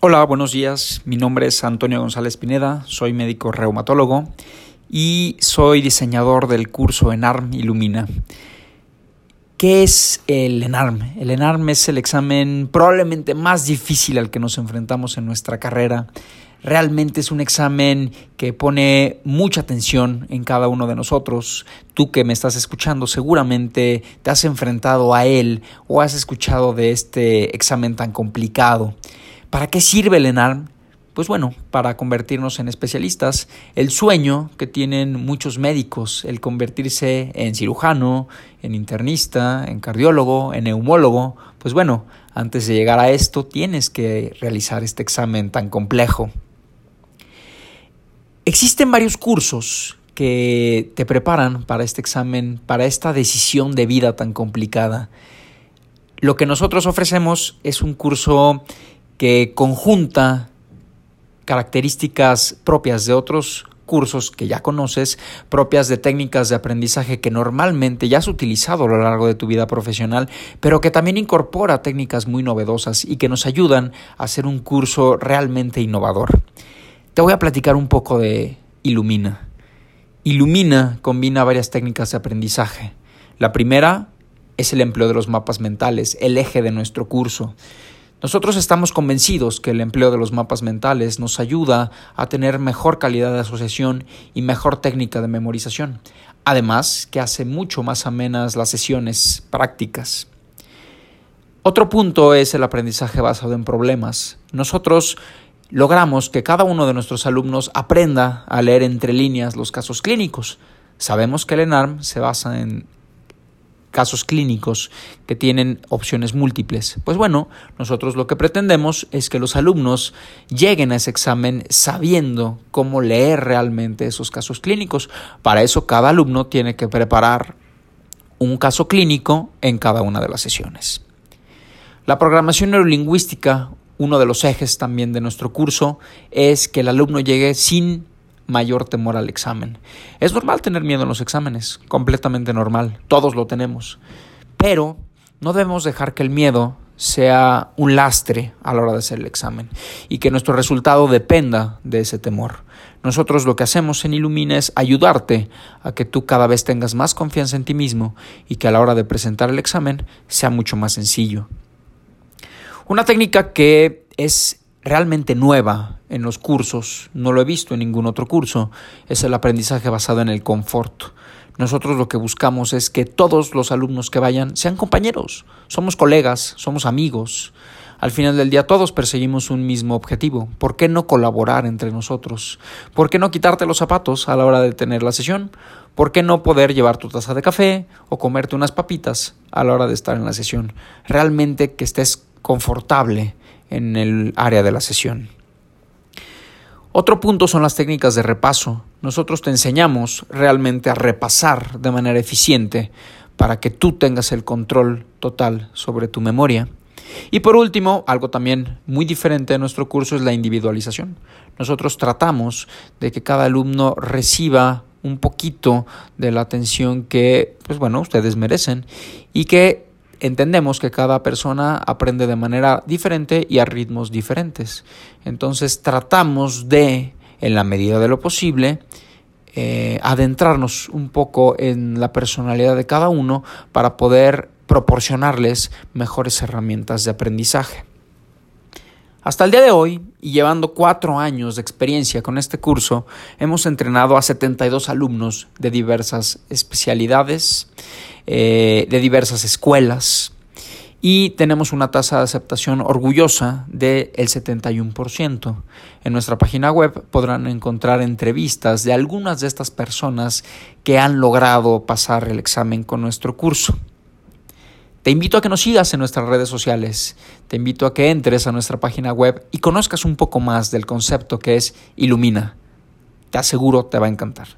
Hola, buenos días. Mi nombre es Antonio González Pineda, soy médico reumatólogo y soy diseñador del curso ENARM Ilumina. ¿Qué es el ENARM? El ENARM es el examen probablemente más difícil al que nos enfrentamos en nuestra carrera. Realmente es un examen que pone mucha atención en cada uno de nosotros. Tú que me estás escuchando seguramente te has enfrentado a él o has escuchado de este examen tan complicado. ¿Para qué sirve el ENARM? Pues bueno, para convertirnos en especialistas. El sueño que tienen muchos médicos, el convertirse en cirujano, en internista, en cardiólogo, en neumólogo, pues bueno, antes de llegar a esto tienes que realizar este examen tan complejo. Existen varios cursos que te preparan para este examen, para esta decisión de vida tan complicada. Lo que nosotros ofrecemos es un curso que conjunta características propias de otros cursos que ya conoces, propias de técnicas de aprendizaje que normalmente ya has utilizado a lo largo de tu vida profesional, pero que también incorpora técnicas muy novedosas y que nos ayudan a hacer un curso realmente innovador. Te voy a platicar un poco de Ilumina. Ilumina combina varias técnicas de aprendizaje. La primera es el empleo de los mapas mentales, el eje de nuestro curso. Nosotros estamos convencidos que el empleo de los mapas mentales nos ayuda a tener mejor calidad de asociación y mejor técnica de memorización, además que hace mucho más amenas las sesiones prácticas. Otro punto es el aprendizaje basado en problemas. Nosotros logramos que cada uno de nuestros alumnos aprenda a leer entre líneas los casos clínicos. Sabemos que el ENARM se basa en casos clínicos que tienen opciones múltiples. Pues bueno, nosotros lo que pretendemos es que los alumnos lleguen a ese examen sabiendo cómo leer realmente esos casos clínicos. Para eso cada alumno tiene que preparar un caso clínico en cada una de las sesiones. La programación neurolingüística, uno de los ejes también de nuestro curso, es que el alumno llegue sin mayor temor al examen. Es normal tener miedo en los exámenes, completamente normal, todos lo tenemos, pero no debemos dejar que el miedo sea un lastre a la hora de hacer el examen y que nuestro resultado dependa de ese temor. Nosotros lo que hacemos en Ilumina es ayudarte a que tú cada vez tengas más confianza en ti mismo y que a la hora de presentar el examen sea mucho más sencillo. Una técnica que es realmente nueva en los cursos, no lo he visto en ningún otro curso, es el aprendizaje basado en el confort. Nosotros lo que buscamos es que todos los alumnos que vayan sean compañeros, somos colegas, somos amigos. Al final del día todos perseguimos un mismo objetivo. ¿Por qué no colaborar entre nosotros? ¿Por qué no quitarte los zapatos a la hora de tener la sesión? ¿Por qué no poder llevar tu taza de café o comerte unas papitas a la hora de estar en la sesión? Realmente que estés confortable en el área de la sesión. Otro punto son las técnicas de repaso. Nosotros te enseñamos realmente a repasar de manera eficiente para que tú tengas el control total sobre tu memoria. Y por último, algo también muy diferente de nuestro curso es la individualización. Nosotros tratamos de que cada alumno reciba un poquito de la atención que, pues bueno, ustedes merecen y que entendemos que cada persona aprende de manera diferente y a ritmos diferentes. Entonces tratamos de, en la medida de lo posible, eh, adentrarnos un poco en la personalidad de cada uno para poder proporcionarles mejores herramientas de aprendizaje. Hasta el día de hoy, y llevando cuatro años de experiencia con este curso, hemos entrenado a 72 alumnos de diversas especialidades, eh, de diversas escuelas, y tenemos una tasa de aceptación orgullosa del 71%. En nuestra página web podrán encontrar entrevistas de algunas de estas personas que han logrado pasar el examen con nuestro curso. Te invito a que nos sigas en nuestras redes sociales, te invito a que entres a nuestra página web y conozcas un poco más del concepto que es Ilumina. Te aseguro te va a encantar.